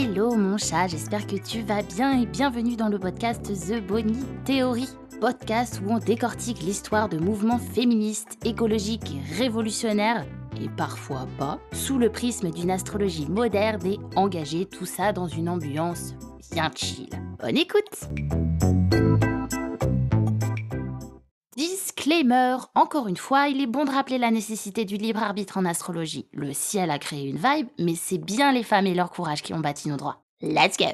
Hello mon chat, j'espère que tu vas bien et bienvenue dans le podcast The Bonnie Theory. Podcast où on décortique l'histoire de mouvements féministes, écologiques révolutionnaires, et parfois pas, sous le prisme d'une astrologie moderne et engagée, tout ça dans une ambiance bien chill. Bonne écoute Encore une fois, il est bon de rappeler la nécessité du libre arbitre en astrologie. Le ciel a créé une vibe, mais c'est bien les femmes et leur courage qui ont bâti nos droits. Let's go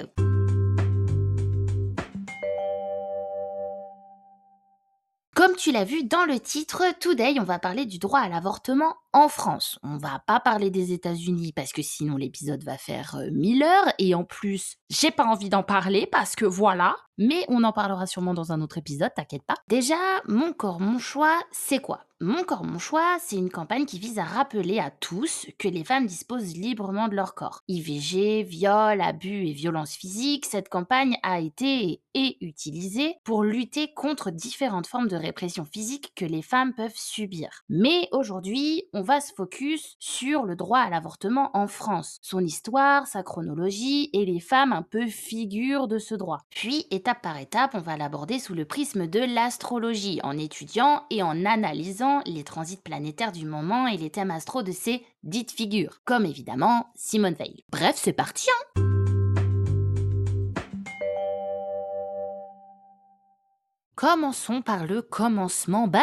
Comme tu l'as vu dans le titre, today on va parler du droit à l'avortement en France. On va pas parler des États-Unis parce que sinon l'épisode va faire 1000 euh, heures et en plus, j'ai pas envie d'en parler parce que voilà, mais on en parlera sûrement dans un autre épisode, t'inquiète pas. Déjà, mon corps, mon choix, c'est quoi? Mon corps, mon choix, c'est une campagne qui vise à rappeler à tous que les femmes disposent librement de leur corps. IVG, viol, abus et violences physiques, cette campagne a été et utilisée pour lutter contre différentes formes de répression physique que les femmes peuvent subir. Mais aujourd'hui, on va se focus sur le droit à l'avortement en France, son histoire, sa chronologie et les femmes un peu figures de ce droit. Puis, étape par étape, on va l'aborder sous le prisme de l'astrologie, en étudiant et en analysant les transits planétaires du moment et les thèmes astro de ces dites figures, comme évidemment Simone Veil. Bref, c'est parti hein Commençons par le commencement. Bah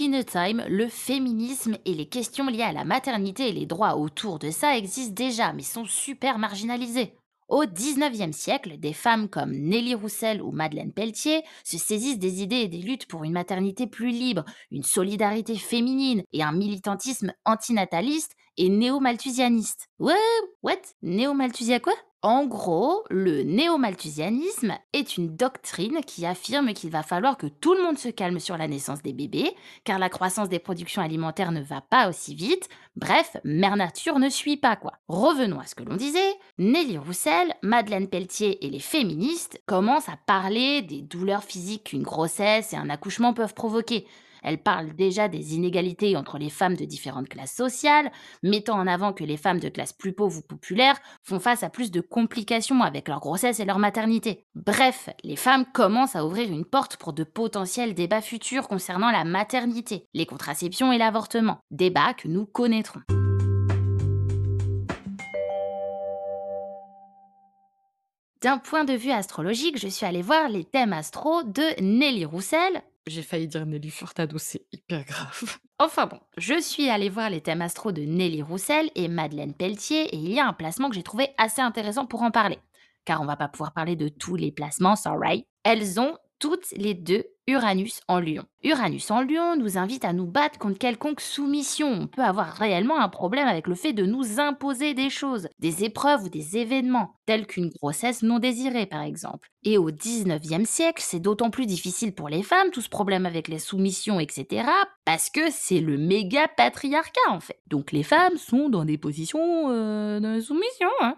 in a Time, le féminisme et les questions liées à la maternité et les droits autour de ça existent déjà, mais sont super marginalisés. Au XIXe siècle, des femmes comme Nelly Roussel ou Madeleine Pelletier se saisissent des idées et des luttes pour une maternité plus libre, une solidarité féminine et un militantisme antinataliste et néo-malthusianiste. Ouais, what? Néo-malthusia quoi? En gros, le néo-malthusianisme est une doctrine qui affirme qu'il va falloir que tout le monde se calme sur la naissance des bébés, car la croissance des productions alimentaires ne va pas aussi vite. Bref, mère nature ne suit pas quoi. Revenons à ce que l'on disait. Nelly Roussel, Madeleine Pelletier et les féministes commencent à parler des douleurs physiques qu'une grossesse et un accouchement peuvent provoquer. Elle parle déjà des inégalités entre les femmes de différentes classes sociales, mettant en avant que les femmes de classe plus pauvre ou populaire font face à plus de complications avec leur grossesse et leur maternité. Bref, les femmes commencent à ouvrir une porte pour de potentiels débats futurs concernant la maternité, les contraceptions et l'avortement, débats que nous connaîtrons. D'un point de vue astrologique, je suis allée voir les thèmes astro de Nelly Roussel, j'ai failli dire Nelly Furtado, c'est hyper grave. Enfin bon, je suis allée voir les thèmes astro de Nelly Roussel et Madeleine Pelletier et il y a un placement que j'ai trouvé assez intéressant pour en parler. Car on va pas pouvoir parler de tous les placements, sorry. Elles ont toutes les deux Uranus en lion. Uranus en lion nous invite à nous battre contre quelconque soumission. On peut avoir réellement un problème avec le fait de nous imposer des choses, des épreuves ou des événements, tels qu'une grossesse non désirée par exemple. Et au 19e siècle, c'est d'autant plus difficile pour les femmes, tout ce problème avec les soumissions, etc., parce que c'est le méga patriarcat en fait. Donc les femmes sont dans des positions euh, de soumission. Hein.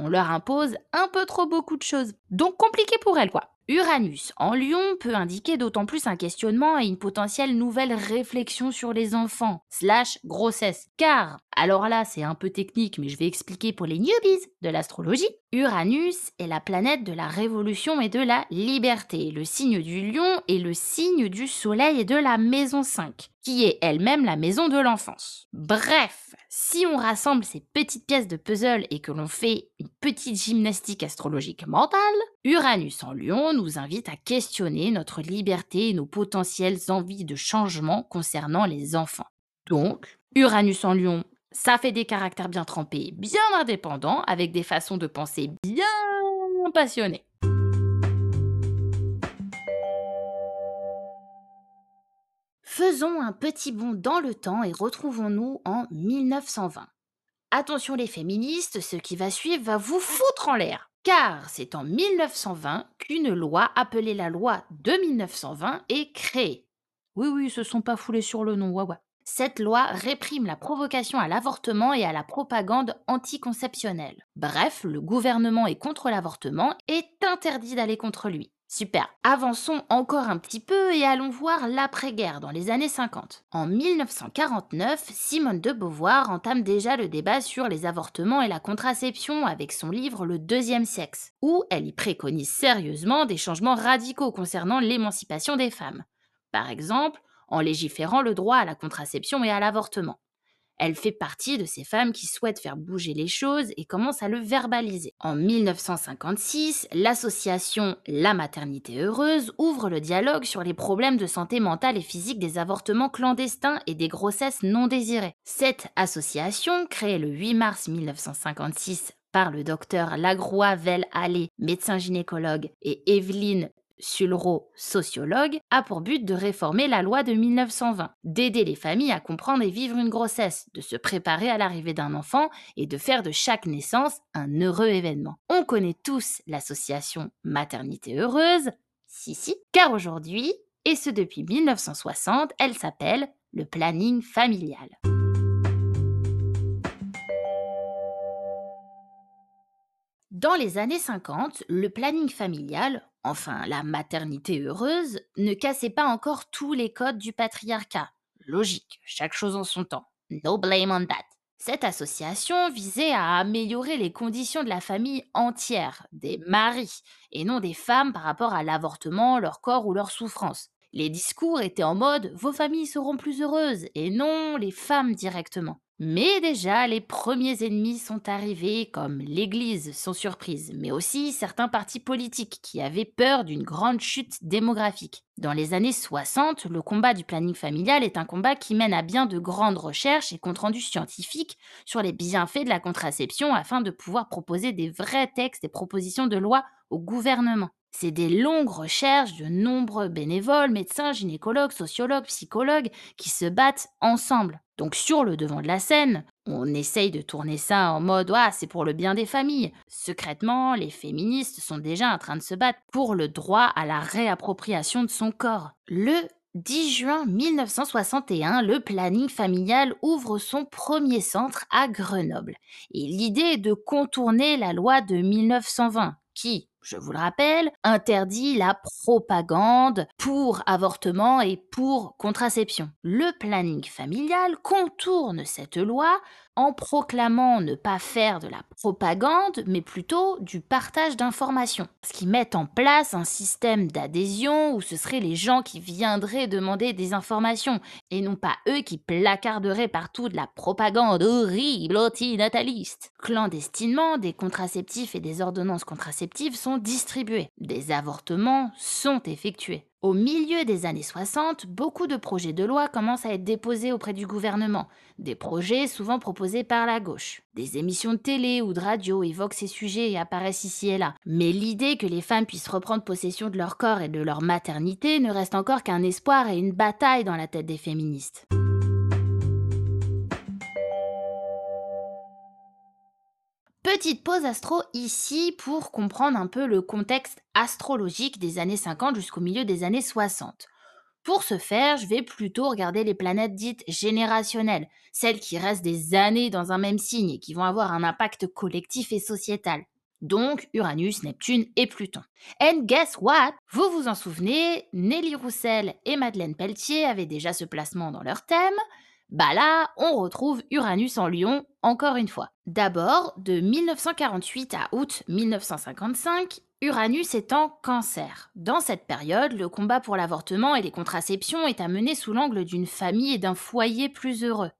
On leur impose un peu trop beaucoup de choses. Donc compliqué pour elles quoi. Uranus en lion peut indiquer d'autant plus un questionnement et une potentielle nouvelle réflexion sur les enfants, slash grossesse. Car, alors là c'est un peu technique mais je vais expliquer pour les newbies de l'astrologie, Uranus est la planète de la révolution et de la liberté. Le signe du lion est le signe du soleil et de la maison 5, qui est elle-même la maison de l'enfance. Bref, si on rassemble ces petites pièces de puzzle et que l'on fait une petite gymnastique astrologique mentale, Uranus en lion nous invite à questionner notre liberté et nos potentielles envies de changement concernant les enfants. Donc, Uranus en lion, ça fait des caractères bien trempés, bien indépendants, avec des façons de penser bien passionnées. Faisons un petit bond dans le temps et retrouvons-nous en 1920. Attention les féministes, ce qui va suivre va vous foutre en l'air car c'est en 1920 qu'une loi appelée la loi de 1920 est créée. Oui, oui, ils se sont pas foulés sur le nom, ouais, Cette loi réprime la provocation à l'avortement et à la propagande anticonceptionnelle. Bref, le gouvernement est contre l'avortement et interdit d'aller contre lui. Super. Avançons encore un petit peu et allons voir l'après-guerre dans les années 50. En 1949, Simone de Beauvoir entame déjà le débat sur les avortements et la contraception avec son livre Le deuxième sexe, où elle y préconise sérieusement des changements radicaux concernant l'émancipation des femmes. Par exemple, en légiférant le droit à la contraception et à l'avortement. Elle fait partie de ces femmes qui souhaitent faire bouger les choses et commence à le verbaliser. En 1956, l'association La Maternité Heureuse ouvre le dialogue sur les problèmes de santé mentale et physique des avortements clandestins et des grossesses non désirées. Cette association, créée le 8 mars 1956 par le docteur Lagroix Vel Allé, médecin gynécologue, et Evelyne Sulro, sociologue, a pour but de réformer la loi de 1920, d'aider les familles à comprendre et vivre une grossesse, de se préparer à l'arrivée d'un enfant et de faire de chaque naissance un heureux événement. On connaît tous l'association Maternité Heureuse, si si, car aujourd'hui, et ce depuis 1960, elle s'appelle le planning familial. Dans les années 50, le planning familial, enfin la maternité heureuse, ne cassait pas encore tous les codes du patriarcat. Logique, chaque chose en son temps. No blame on that. Cette association visait à améliorer les conditions de la famille entière, des maris, et non des femmes par rapport à l'avortement, leur corps ou leur souffrance. Les discours étaient en mode vos familles seront plus heureuses et non les femmes directement. Mais déjà, les premiers ennemis sont arrivés, comme l'Église sans surprise, mais aussi certains partis politiques qui avaient peur d'une grande chute démographique. Dans les années 60, le combat du planning familial est un combat qui mène à bien de grandes recherches et comptes rendus scientifiques sur les bienfaits de la contraception afin de pouvoir proposer des vrais textes et propositions de loi au gouvernement. C'est des longues recherches de nombreux bénévoles, médecins, gynécologues, sociologues, psychologues qui se battent ensemble. Donc sur le devant de la scène, on essaye de tourner ça en mode ah c'est pour le bien des familles. Secrètement, les féministes sont déjà en train de se battre pour le droit à la réappropriation de son corps. Le 10 juin 1961, le planning familial ouvre son premier centre à Grenoble. Et l'idée est de contourner la loi de 1920 qui, je vous le rappelle, interdit la propagande pour avortement et pour contraception. Le planning familial contourne cette loi en proclamant ne pas faire de la propagande, mais plutôt du partage d'informations. Ce qui met en place un système d'adhésion où ce seraient les gens qui viendraient demander des informations, et non pas eux qui placarderaient partout de la propagande horrible antinataliste. Clandestinement, des contraceptifs et des ordonnances contraceptives sont distribués. Des avortements sont effectués. Au milieu des années 60, beaucoup de projets de loi commencent à être déposés auprès du gouvernement, des projets souvent proposés par la gauche. Des émissions de télé ou de radio évoquent ces sujets et apparaissent ici et là. Mais l'idée que les femmes puissent reprendre possession de leur corps et de leur maternité ne reste encore qu'un espoir et une bataille dans la tête des féministes. Petite pause astro ici pour comprendre un peu le contexte astrologique des années 50 jusqu'au milieu des années 60. Pour ce faire, je vais plutôt regarder les planètes dites générationnelles, celles qui restent des années dans un même signe et qui vont avoir un impact collectif et sociétal. Donc Uranus, Neptune et Pluton. And guess what? Vous vous en souvenez, Nelly Roussel et Madeleine Pelletier avaient déjà ce placement dans leur thème. Bah là, on retrouve Uranus en Lion encore une fois. D'abord, de 1948 à août 1955, Uranus est en cancer. Dans cette période, le combat pour l'avortement et les contraceptions est à mener sous l'angle d'une famille et d'un foyer plus heureux.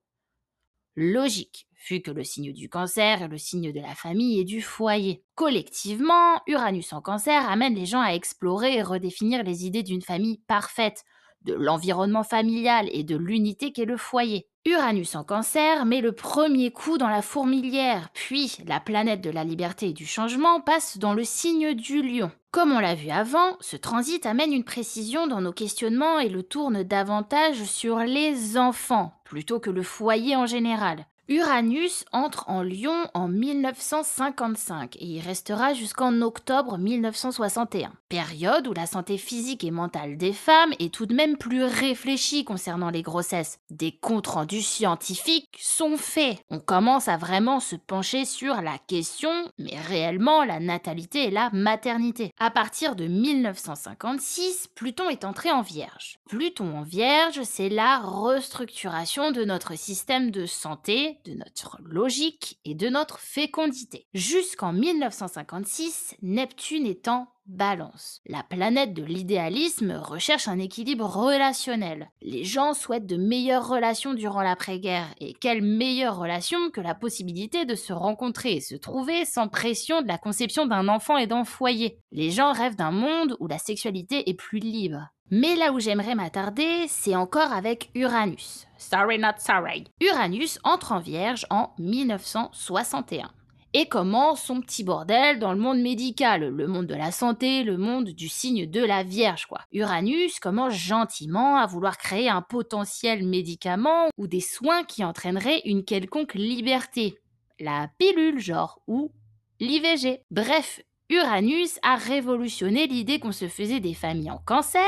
Logique, vu que le signe du cancer est le signe de la famille et du foyer. Collectivement, Uranus en cancer amène les gens à explorer et redéfinir les idées d'une famille parfaite, de l'environnement familial et de l'unité qu'est le foyer. Uranus en cancer met le premier coup dans la fourmilière, puis la planète de la liberté et du changement passe dans le signe du lion. Comme on l'a vu avant, ce transit amène une précision dans nos questionnements et le tourne davantage sur les enfants, plutôt que le foyer en général. Uranus entre en Lion en 1955 et y restera jusqu'en octobre 1961, période où la santé physique et mentale des femmes est tout de même plus réfléchie concernant les grossesses. Des comptes rendus scientifiques sont faits. On commence à vraiment se pencher sur la question, mais réellement la natalité et la maternité. À partir de 1956, Pluton est entré en Vierge. Pluton en Vierge, c'est la restructuration de notre système de santé de notre logique et de notre fécondité. Jusqu'en 1956, Neptune est en balance. La planète de l'idéalisme recherche un équilibre relationnel. Les gens souhaitent de meilleures relations durant l'après-guerre. Et quelle meilleure relation que la possibilité de se rencontrer et se trouver sans pression de la conception d'un enfant et d'un foyer? Les gens rêvent d'un monde où la sexualité est plus libre. Mais là où j'aimerais m'attarder, c'est encore avec Uranus. Sorry not sorry. Uranus entre en Vierge en 1961 et commence son petit bordel dans le monde médical, le monde de la santé, le monde du signe de la Vierge, quoi. Uranus commence gentiment à vouloir créer un potentiel médicament ou des soins qui entraîneraient une quelconque liberté. La pilule, genre, ou l'IVG. Bref, Uranus a révolutionné l'idée qu'on se faisait des familles en cancer,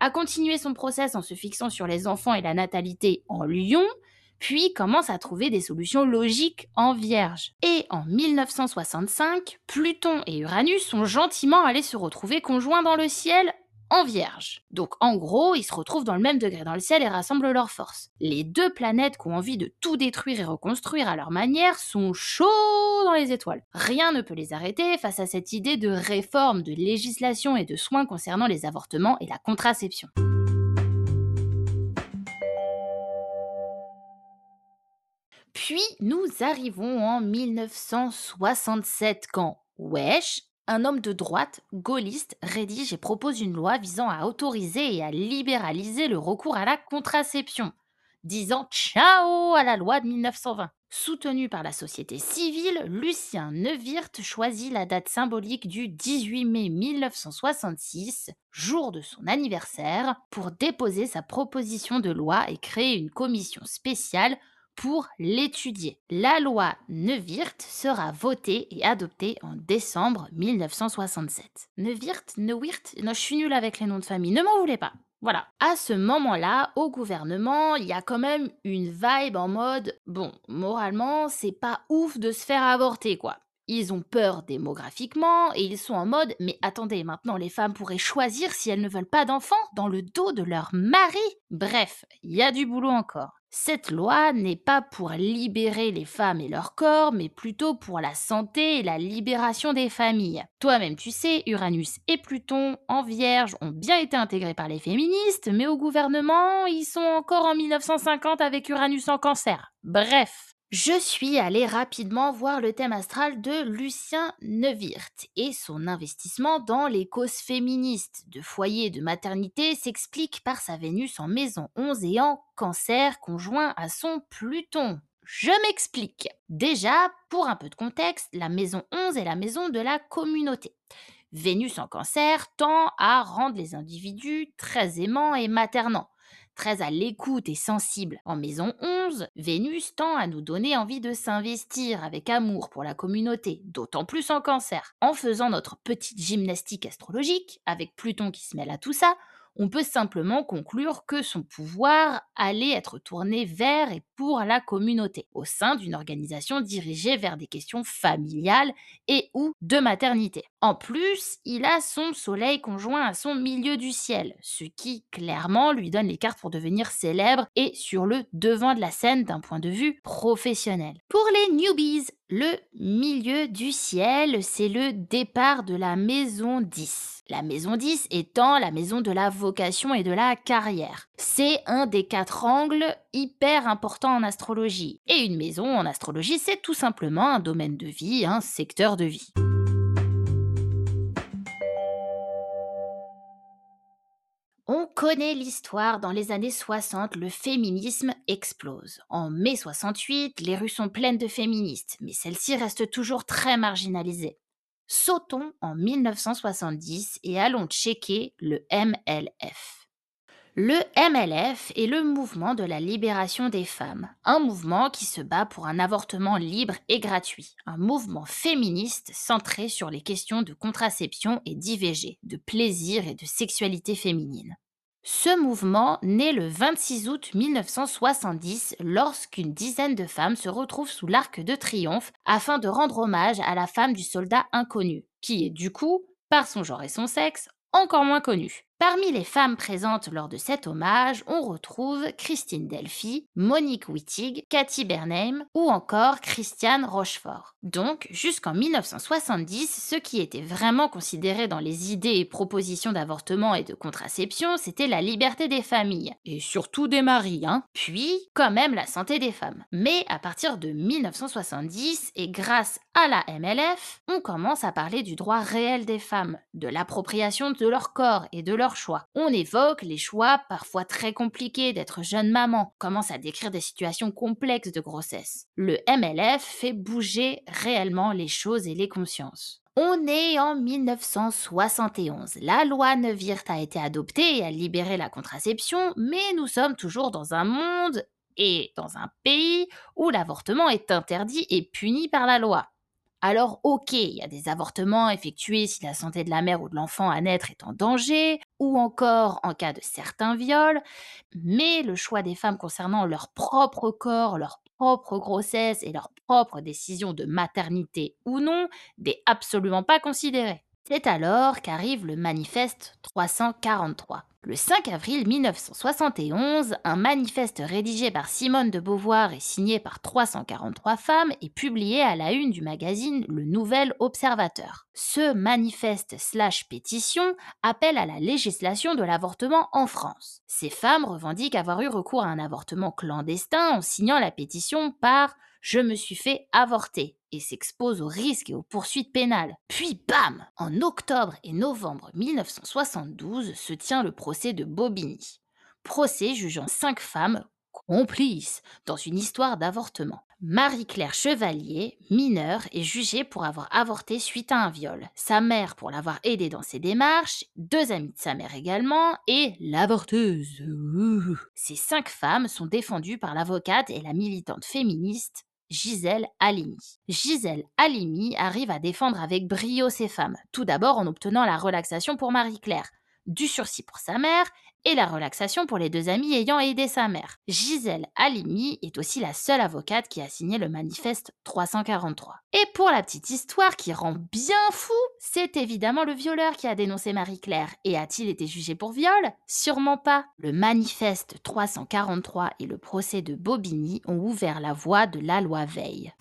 a continué son process en se fixant sur les enfants et la natalité en lion, puis commence à trouver des solutions logiques en vierge. Et en 1965, Pluton et Uranus sont gentiment allés se retrouver conjoints dans le ciel en vierge. Donc en gros, ils se retrouvent dans le même degré dans le ciel et rassemblent leurs forces. Les deux planètes qui ont envie de tout détruire et reconstruire à leur manière sont chauds dans les étoiles. Rien ne peut les arrêter face à cette idée de réforme, de législation et de soins concernant les avortements et la contraception. Puis nous arrivons en 1967 quand Wesh, un homme de droite, gaulliste, rédige et propose une loi visant à autoriser et à libéraliser le recours à la contraception, disant ciao à la loi de 1920. Soutenu par la société civile, Lucien Neuwirth choisit la date symbolique du 18 mai 1966, jour de son anniversaire, pour déposer sa proposition de loi et créer une commission spéciale pour l'étudier. La loi Neuwirth sera votée et adoptée en décembre 1967. Neuwirth, Neuwirth, non, je suis nulle avec les noms de famille, ne m'en voulez pas. Voilà. À ce moment-là, au gouvernement, il y a quand même une vibe en mode bon, moralement, c'est pas ouf de se faire avorter quoi. Ils ont peur démographiquement et ils sont en mode mais attendez, maintenant les femmes pourraient choisir si elles ne veulent pas d'enfants dans le dos de leur mari? Bref, il y a du boulot encore. Cette loi n'est pas pour libérer les femmes et leur corps, mais plutôt pour la santé et la libération des familles. Toi-même tu sais, Uranus et Pluton en Vierge ont bien été intégrés par les féministes, mais au gouvernement, ils sont encore en 1950 avec Uranus en cancer. Bref. Je suis allée rapidement voir le thème astral de Lucien Neuwirth et son investissement dans les causes féministes de foyer et de maternité s'explique par sa Vénus en maison 11 et en cancer conjoint à son Pluton. Je m'explique. Déjà, pour un peu de contexte, la maison 11 est la maison de la communauté. Vénus en cancer tend à rendre les individus très aimants et maternants très à l'écoute et sensible. En maison 11, Vénus tend à nous donner envie de s'investir avec amour pour la communauté, d'autant plus en cancer. En faisant notre petite gymnastique astrologique, avec Pluton qui se mêle à tout ça, on peut simplement conclure que son pouvoir allait être tourné vers et pour la communauté, au sein d'une organisation dirigée vers des questions familiales et ou de maternité. En plus, il a son soleil conjoint à son milieu du ciel, ce qui clairement lui donne les cartes pour devenir célèbre et sur le devant de la scène d'un point de vue professionnel. Pour les newbies, le milieu du ciel, c'est le départ de la maison 10. La maison 10 étant la maison de la vocation et de la carrière. C'est un des quatre angles hyper importants en astrologie. Et une maison en astrologie, c'est tout simplement un domaine de vie, un secteur de vie. On connaît l'histoire, dans les années 60, le féminisme explose. En mai 68, les rues sont pleines de féministes, mais celles-ci restent toujours très marginalisées. Sautons en 1970 et allons checker le MLF. Le MLF est le mouvement de la libération des femmes, un mouvement qui se bat pour un avortement libre et gratuit, un mouvement féministe centré sur les questions de contraception et d'IVG, de plaisir et de sexualité féminine. Ce mouvement naît le 26 août 1970 lorsqu'une dizaine de femmes se retrouvent sous l'arc de triomphe afin de rendre hommage à la femme du soldat inconnu, qui est du coup, par son genre et son sexe, encore moins connue. Parmi les femmes présentes lors de cet hommage, on retrouve Christine Delphi, Monique Wittig, Cathy Bernheim ou encore Christiane Rochefort. Donc, jusqu'en 1970, ce qui était vraiment considéré dans les idées et propositions d'avortement et de contraception, c'était la liberté des familles. Et surtout des maris, hein. Puis, quand même, la santé des femmes. Mais à partir de 1970, et grâce à la MLF, on commence à parler du droit réel des femmes, de l'appropriation de leur corps et de leur choix. On évoque les choix parfois très compliqués d'être jeune maman, commence à décrire des situations complexes de grossesse. Le MLF fait bouger réellement les choses et les consciences. On est en 1971. La loi Neuwirth a été adoptée et a libéré la contraception, mais nous sommes toujours dans un monde et dans un pays où l'avortement est interdit et puni par la loi. Alors ok, il y a des avortements effectués si la santé de la mère ou de l'enfant à naître est en danger, ou encore en cas de certains viols, mais le choix des femmes concernant leur propre corps, leur propre grossesse et leur propre décision de maternité ou non n'est absolument pas considéré. C'est alors qu'arrive le manifeste 343. Le 5 avril 1971, un manifeste rédigé par Simone de Beauvoir et signé par 343 femmes est publié à la une du magazine Le Nouvel Observateur. Ce manifeste slash pétition appelle à la législation de l'avortement en France. Ces femmes revendiquent avoir eu recours à un avortement clandestin en signant la pétition par je me suis fait avorter et s'expose aux risques et aux poursuites pénales. Puis bam En octobre et novembre 1972 se tient le procès de Bobigny. Procès jugeant cinq femmes complices dans une histoire d'avortement. Marie-Claire Chevalier, mineure, est jugée pour avoir avorté suite à un viol. Sa mère pour l'avoir aidée dans ses démarches, deux amis de sa mère également, et l'avorteuse. Ces cinq femmes sont défendues par l'avocate et la militante féministe Gisèle Halimi. Gisèle Halimi arrive à défendre avec brio ses femmes, tout d'abord en obtenant la relaxation pour Marie-Claire, du sursis pour sa mère et la relaxation pour les deux amis ayant aidé sa mère. Gisèle Halimi est aussi la seule avocate qui a signé le manifeste 343. Et pour la petite histoire qui rend bien fou, c'est évidemment le violeur qui a dénoncé Marie-Claire. Et a-t-il été jugé pour viol? Sûrement pas. Le manifeste 343 et le procès de Bobigny ont ouvert la voie de la loi Veil.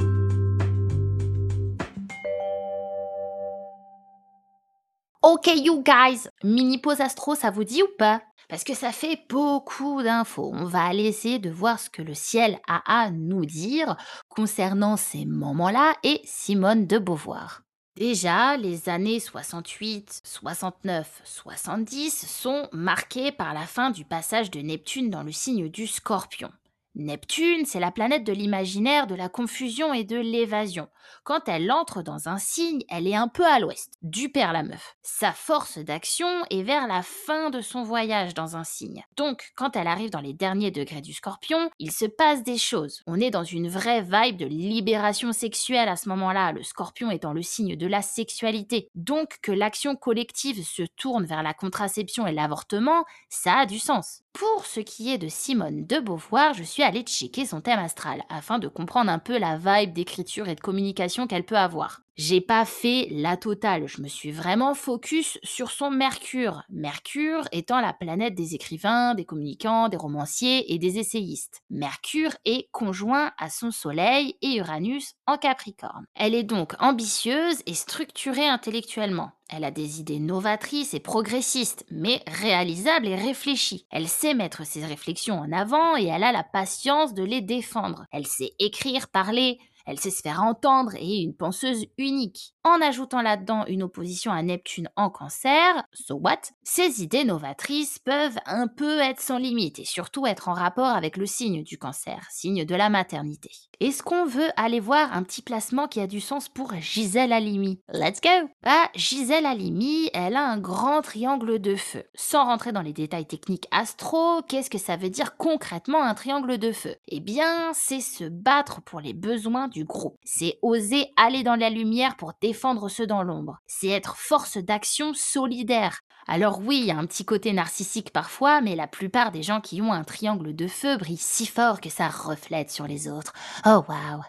Ok, you guys, mini pause astro, ça vous dit ou pas? Parce que ça fait beaucoup d'infos. On va aller essayer de voir ce que le ciel a à nous dire concernant ces moments-là et Simone de Beauvoir. Déjà, les années 68, 69, 70 sont marquées par la fin du passage de Neptune dans le signe du scorpion. Neptune, c'est la planète de l'imaginaire, de la confusion et de l'évasion. Quand elle entre dans un signe, elle est un peu à l'ouest, du père la meuf. Sa force d'action est vers la fin de son voyage dans un signe. Donc, quand elle arrive dans les derniers degrés du scorpion, il se passe des choses. On est dans une vraie vibe de libération sexuelle à ce moment-là, le scorpion étant le signe de la sexualité. Donc, que l'action collective se tourne vers la contraception et l'avortement, ça a du sens. Pour ce qui est de Simone de Beauvoir, je suis allée checker son thème astral afin de comprendre un peu la vibe d'écriture et de communication qu'elle peut avoir. J'ai pas fait la totale, je me suis vraiment focus sur son Mercure. Mercure étant la planète des écrivains, des communicants, des romanciers et des essayistes. Mercure est conjoint à son Soleil et Uranus en Capricorne. Elle est donc ambitieuse et structurée intellectuellement. Elle a des idées novatrices et progressistes, mais réalisables et réfléchies. Elle sait mettre ses réflexions en avant et elle a la patience de les défendre. Elle sait écrire, parler, Elle sait se faire entendre et est une penseuse unique. En ajoutant là-dedans une opposition à Neptune en cancer, so what? Ces idées novatrices peuvent un peu être sans limite et surtout être en rapport avec le signe du cancer, signe de la maternité. Est-ce qu'on veut aller voir un petit placement qui a du sens pour Gisèle Halimi? Let's go Ah, Gisèle Halimi, elle a un grand triangle de feu. Sans rentrer dans les détails techniques astro, qu'est-ce que ça veut dire concrètement un triangle de feu? Eh bien, c'est se battre pour les besoins du groupe. C'est oser aller dans la lumière pour défendre ceux dans l'ombre. C'est être force d'action solidaire. Alors oui, il y a un petit côté narcissique parfois, mais la plupart des gens qui ont un triangle de feu brillent si fort que ça reflète sur les autres. Oh waouh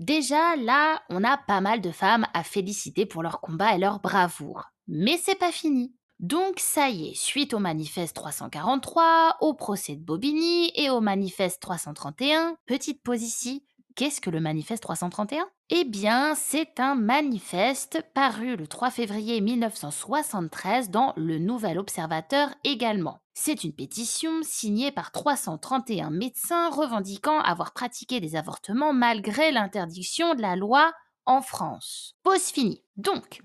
Déjà, là, on a pas mal de femmes à féliciter pour leur combat et leur bravoure. Mais c'est pas fini. Donc ça y est, suite au manifeste 343, au procès de Bobigny et au manifeste 331, petite pause ici, qu'est-ce que le manifeste 331 Eh bien, c'est un manifeste paru le 3 février 1973 dans Le Nouvel Observateur également. C'est une pétition signée par 331 médecins revendiquant avoir pratiqué des avortements malgré l'interdiction de la loi en France. Pause finie. Donc,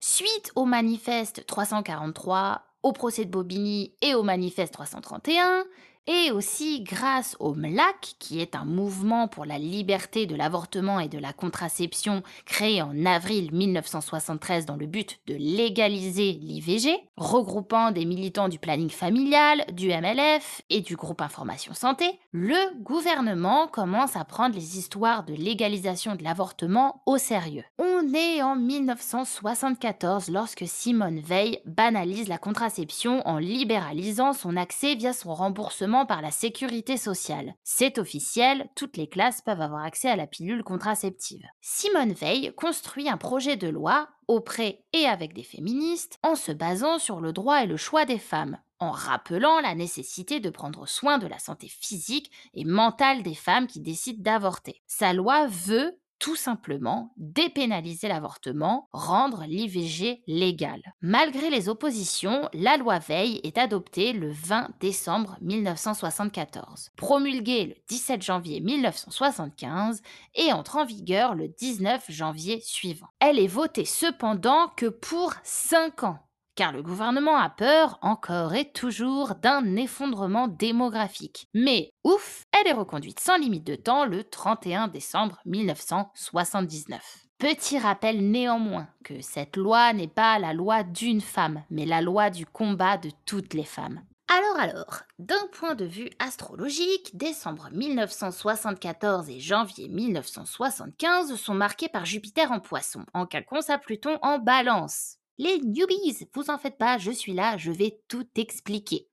Suite au manifeste 343, au procès de Bobigny et au manifeste 331, et aussi grâce au MLAC, qui est un mouvement pour la liberté de l'avortement et de la contraception créé en avril 1973 dans le but de légaliser l'IVG, regroupant des militants du planning familial, du MLF et du groupe Information Santé, le gouvernement commence à prendre les histoires de légalisation de l'avortement au sérieux. On est en 1974 lorsque Simone Veil banalise la contraception en libéralisant son accès via son remboursement par la sécurité sociale. C'est officiel, toutes les classes peuvent avoir accès à la pilule contraceptive. Simone Veil construit un projet de loi auprès et avec des féministes en se basant sur le droit et le choix des femmes, en rappelant la nécessité de prendre soin de la santé physique et mentale des femmes qui décident d'avorter. Sa loi veut tout simplement dépénaliser l'avortement, rendre l'IVG légal. Malgré les oppositions, la loi Veil est adoptée le 20 décembre 1974, promulguée le 17 janvier 1975 et entre en vigueur le 19 janvier suivant. Elle est votée cependant que pour 5 ans car le gouvernement a peur encore et toujours d'un effondrement démographique. Mais ouf, elle est reconduite sans limite de temps le 31 décembre 1979. Petit rappel néanmoins que cette loi n'est pas la loi d'une femme, mais la loi du combat de toutes les femmes. Alors alors, d'un point de vue astrologique, décembre 1974 et janvier 1975 sont marqués par Jupiter en poisson, en quinconce à Pluton en balance. Les newbies, vous en faites pas, je suis là, je vais tout expliquer.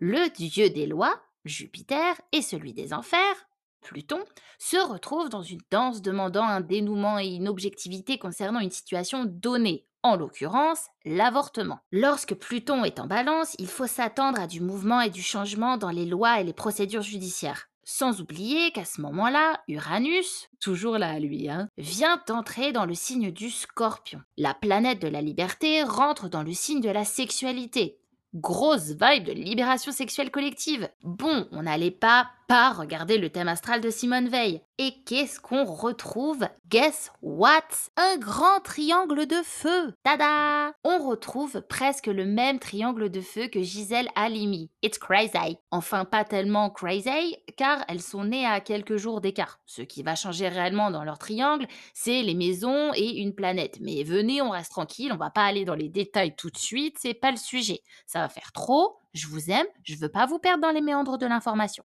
Le dieu des lois, Jupiter, et celui des enfers, Pluton, se retrouvent dans une danse demandant un dénouement et une objectivité concernant une situation donnée, en l'occurrence l'avortement. Lorsque Pluton est en balance, il faut s'attendre à du mouvement et du changement dans les lois et les procédures judiciaires. Sans oublier qu'à ce moment-là, Uranus, toujours là à lui, hein, vient entrer dans le signe du scorpion. La planète de la liberté rentre dans le signe de la sexualité. Grosse vibe de libération sexuelle collective. Bon, on n'allait pas pas regarder le thème astral de Simone Veil. Et qu'est-ce qu'on retrouve? Guess what? Un grand triangle de feu Tada On retrouve presque le même triangle de feu que Gisèle Halimi. It's crazy Enfin, pas tellement crazy, car elles sont nées à quelques jours d'écart. Ce qui va changer réellement dans leur triangle, c'est les maisons et une planète. Mais venez, on reste tranquille, on va pas aller dans les détails tout de suite, c'est pas le sujet. Ça va faire trop, je vous aime, je veux pas vous perdre dans les méandres de l'information.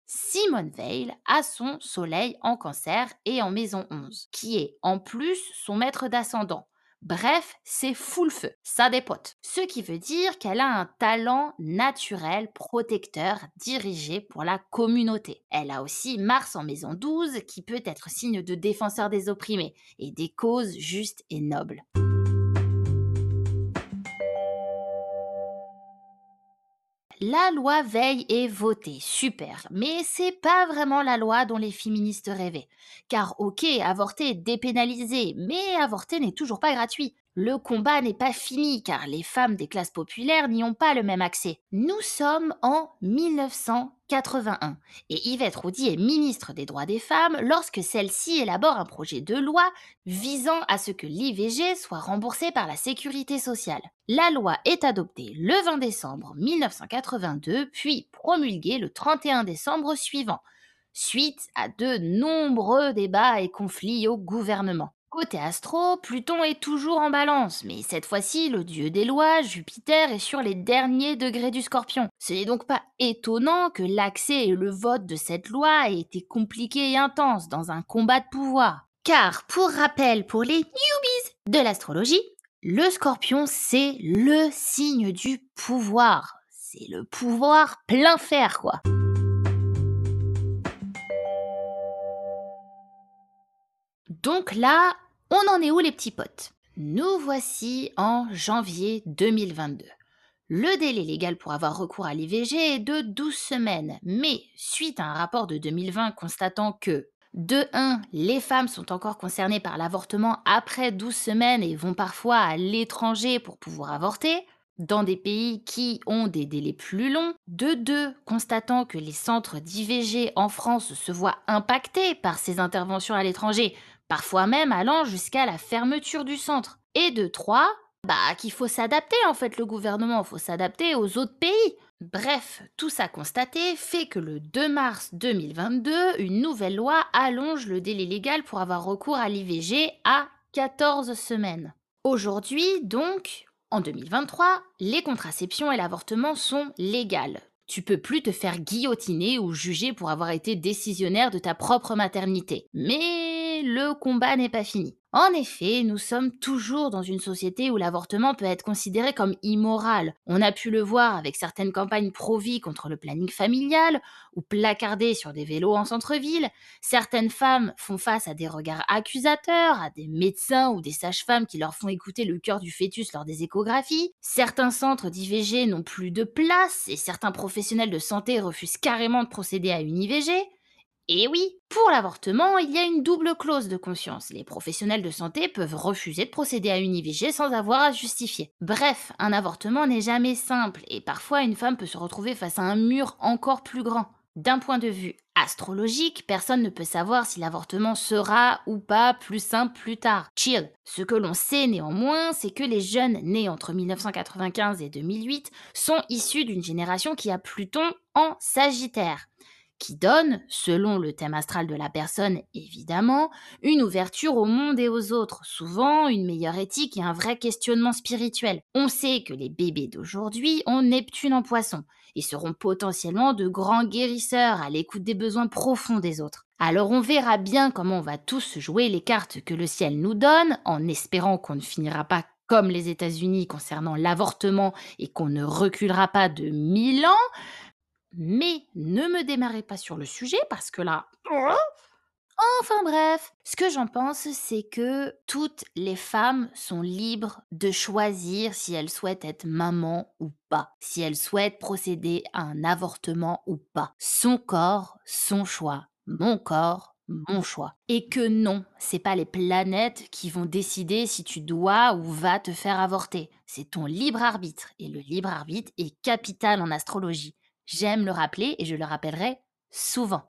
Veil a son soleil en cancer et en maison 11, qui est en plus son maître d'ascendant. Bref, c'est full feu, ça dépote. Ce qui veut dire qu'elle a un talent naturel protecteur dirigé pour la communauté. Elle a aussi Mars en maison 12 qui peut être signe de défenseur des opprimés et des causes justes et nobles. La loi Veil est votée, super, mais c'est pas vraiment la loi dont les féministes rêvaient. Car ok, avorter est dépénalisé, mais avorter n'est toujours pas gratuit. Le combat n'est pas fini car les femmes des classes populaires n'y ont pas le même accès. Nous sommes en 1981 et Yvette Roudy est ministre des droits des femmes lorsque celle-ci élabore un projet de loi visant à ce que l'IVG soit remboursé par la sécurité sociale. La loi est adoptée le 20 décembre 1982 puis promulguée le 31 décembre suivant suite à de nombreux débats et conflits au gouvernement. Côté astro, Pluton est toujours en balance, mais cette fois-ci, le dieu des lois, Jupiter, est sur les derniers degrés du scorpion. Ce n'est donc pas étonnant que l'accès et le vote de cette loi aient été compliqués et intenses dans un combat de pouvoir. Car, pour rappel, pour les newbies de l'astrologie, le scorpion, c'est le signe du pouvoir. C'est le pouvoir plein fer, quoi. Donc là, on en est où les petits potes? Nous voici en janvier 2022. Le délai légal pour avoir recours à l'IVG est de 12 semaines, mais suite à un rapport de 2020 constatant que de 1, les femmes sont encore concernées par l'avortement après 12 semaines et vont parfois à l'étranger pour pouvoir avorter, dans des pays qui ont des délais plus longs. De 2, constatant que les centres d'IVG en France se voient impactés par ces interventions à l'étranger, parfois même allant jusqu'à la fermeture du centre. Et de trois, bah qu'il faut s'adapter en fait le gouvernement, faut s'adapter aux autres pays. Bref, tout ça constaté fait que le 2 mars 2022, une nouvelle loi allonge le délai légal pour avoir recours à l'IVG à 14 semaines. Aujourd'hui, donc, en 2023, les contraceptions et l'avortement sont légales. Tu peux plus te faire guillotiner ou juger pour avoir été décisionnaire de ta propre maternité. Mais le combat n'est pas fini. En effet, nous sommes toujours dans une société où l'avortement peut être considéré comme immoral. On a pu le voir avec certaines campagnes pro-vie contre le planning familial ou placardées sur des vélos en centre-ville. Certaines femmes font face à des regards accusateurs, à des médecins ou des sages-femmes qui leur font écouter le cœur du fœtus lors des échographies. Certains centres d'IVG n'ont plus de place et certains professionnels de santé refusent carrément de procéder à une IVG. Et oui, pour l'avortement, il y a une double clause de conscience. Les professionnels de santé peuvent refuser de procéder à une IVG sans avoir à justifier. Bref, un avortement n'est jamais simple et parfois une femme peut se retrouver face à un mur encore plus grand. D'un point de vue astrologique, personne ne peut savoir si l'avortement sera ou pas plus simple plus tard. Chill. Ce que l'on sait néanmoins, c'est que les jeunes nés entre 1995 et 2008 sont issus d'une génération qui a Pluton en Sagittaire qui donne, selon le thème astral de la personne évidemment, une ouverture au monde et aux autres, souvent une meilleure éthique et un vrai questionnement spirituel. On sait que les bébés d'aujourd'hui ont Neptune en poisson et seront potentiellement de grands guérisseurs à l'écoute des besoins profonds des autres. Alors on verra bien comment on va tous jouer les cartes que le ciel nous donne, en espérant qu'on ne finira pas comme les États-Unis concernant l'avortement et qu'on ne reculera pas de mille ans, mais ne me démarrez pas sur le sujet parce que là... Enfin bref, ce que j'en pense, c'est que toutes les femmes sont libres de choisir si elles souhaitent être maman ou pas, si elles souhaitent procéder à un avortement ou pas. Son corps, son choix. Mon corps, mon choix. Et que non, c'est pas les planètes qui vont décider si tu dois ou vas te faire avorter. C'est ton libre arbitre. Et le libre arbitre est capital en astrologie. J'aime le rappeler et je le rappellerai souvent.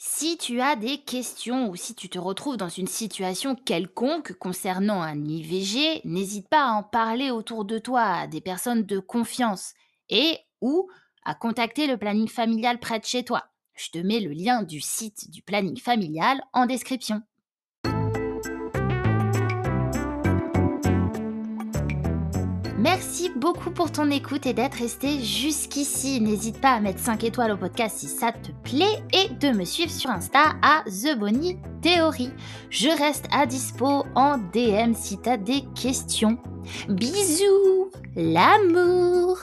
Si tu as des questions ou si tu te retrouves dans une situation quelconque concernant un IVG, n'hésite pas à en parler autour de toi à des personnes de confiance et ou à contacter le planning familial près de chez toi. Je te mets le lien du site du planning familial en description. Merci beaucoup pour ton écoute et d'être resté jusqu'ici. N'hésite pas à mettre 5 étoiles au podcast si ça te plaît et de me suivre sur Insta à The Bonnie. Je reste à dispo en DM si t'as des questions. Bisous, l'amour